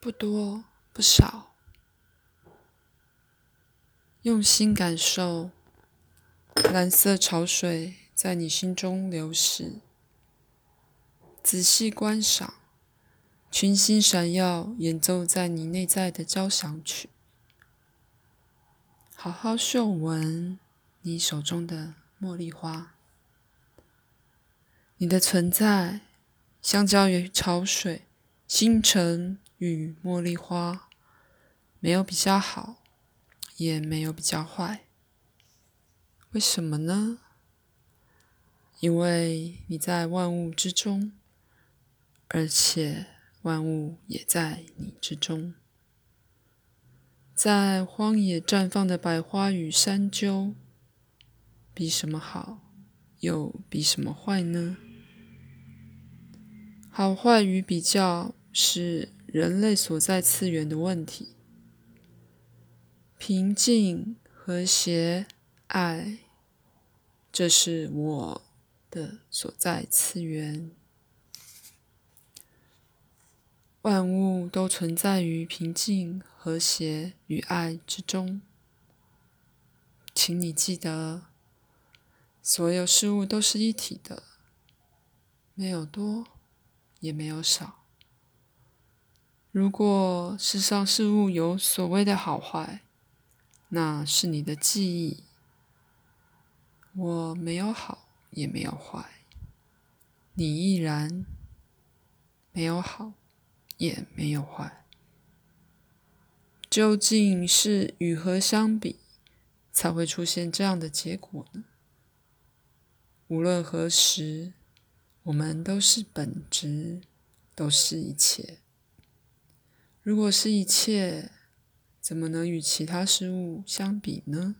不多不少，用心感受蓝色潮水在你心中流逝，仔细观赏群星闪耀演奏在你内在的交响曲，好好嗅闻你手中的茉莉花，你的存在相较于潮水。星辰与茉莉花没有比较好，也没有比较坏。为什么呢？因为你在万物之中，而且万物也在你之中。在荒野绽放的百花与山丘，比什么好，又比什么坏呢？好坏与比较。是人类所在次元的问题。平静、和谐、爱，这是我的所在次元。万物都存在于平静、和谐与爱之中。请你记得，所有事物都是一体的，没有多，也没有少。如果世上事物有所谓的好坏，那是你的记忆。我没有好，也没有坏，你亦然，没有好，也没有坏。究竟是与何相比，才会出现这样的结果呢？无论何时，我们都是本质，都是一切。如果是一切，怎么能与其他事物相比呢？